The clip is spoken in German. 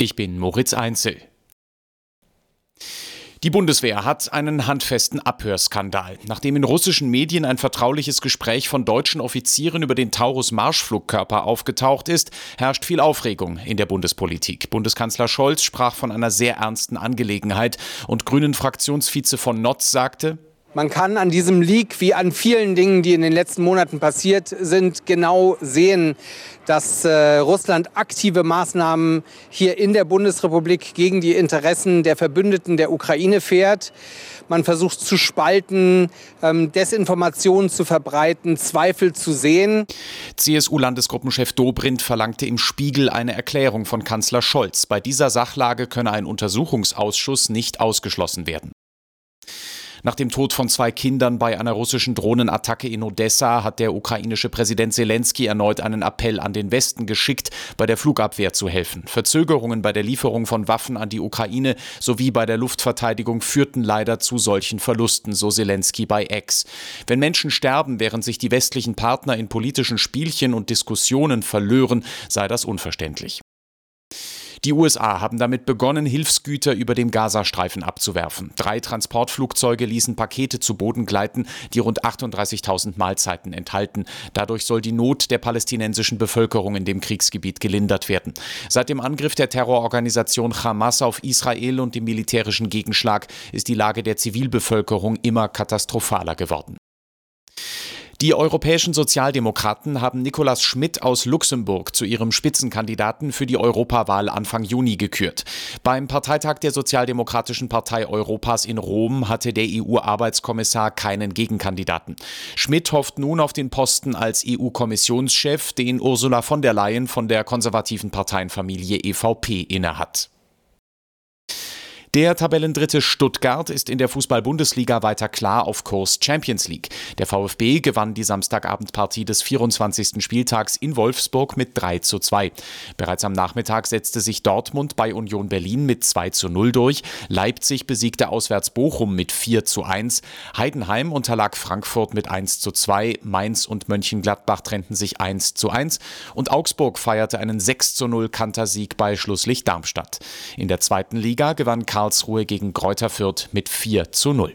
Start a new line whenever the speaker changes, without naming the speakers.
Ich bin Moritz Einzel. Die Bundeswehr hat einen handfesten Abhörskandal. Nachdem in russischen Medien ein vertrauliches Gespräch von deutschen Offizieren über den Taurus-Marschflugkörper aufgetaucht ist, herrscht viel Aufregung in der Bundespolitik. Bundeskanzler Scholz sprach von einer sehr ernsten Angelegenheit und Grünen Fraktionsvize von Notz sagte,
man kann an diesem Leak wie an vielen Dingen, die in den letzten Monaten passiert sind, genau sehen, dass äh, Russland aktive Maßnahmen hier in der Bundesrepublik gegen die Interessen der Verbündeten der Ukraine fährt. Man versucht zu spalten, ähm, Desinformationen zu verbreiten, Zweifel zu sehen.
CSU-Landesgruppenchef Dobrindt verlangte im Spiegel eine Erklärung von Kanzler Scholz. Bei dieser Sachlage könne ein Untersuchungsausschuss nicht ausgeschlossen werden. Nach dem Tod von zwei Kindern bei einer russischen Drohnenattacke in Odessa hat der ukrainische Präsident Zelensky erneut einen Appell an den Westen geschickt, bei der Flugabwehr zu helfen. Verzögerungen bei der Lieferung von Waffen an die Ukraine sowie bei der Luftverteidigung führten leider zu solchen Verlusten, so Zelensky bei X. Wenn Menschen sterben, während sich die westlichen Partner in politischen Spielchen und Diskussionen verlören, sei das unverständlich. Die USA haben damit begonnen, Hilfsgüter über dem Gazastreifen abzuwerfen. Drei Transportflugzeuge ließen Pakete zu Boden gleiten, die rund 38.000 Mahlzeiten enthalten. Dadurch soll die Not der palästinensischen Bevölkerung in dem Kriegsgebiet gelindert werden. Seit dem Angriff der Terrororganisation Hamas auf Israel und dem militärischen Gegenschlag ist die Lage der Zivilbevölkerung immer katastrophaler geworden. Die europäischen Sozialdemokraten haben Nicolas Schmidt aus Luxemburg zu ihrem Spitzenkandidaten für die Europawahl Anfang Juni gekürt. Beim Parteitag der Sozialdemokratischen Partei Europas in Rom hatte der EU-Arbeitskommissar keinen Gegenkandidaten. Schmidt hofft nun auf den Posten als EU-Kommissionschef, den Ursula von der Leyen von der konservativen Parteienfamilie EVP innehat. Der Tabellendritte Stuttgart ist in der Fußball-Bundesliga weiter klar auf Kurs Champions League. Der VfB gewann die Samstagabendpartie des 24. Spieltags in Wolfsburg mit 3 zu 2. Bereits am Nachmittag setzte sich Dortmund bei Union Berlin mit 2 zu 0 durch. Leipzig besiegte auswärts Bochum mit 4 zu 1. Heidenheim unterlag Frankfurt mit 1 zu 2. Mainz und Mönchengladbach trennten sich 1 zu 1. Und Augsburg feierte einen 6 zu 0 Kantersieg bei Schlusslicht Darmstadt. In der zweiten Liga gewann Karl Karlsruhe gegen Kräuter Fürth mit 4 zu 0.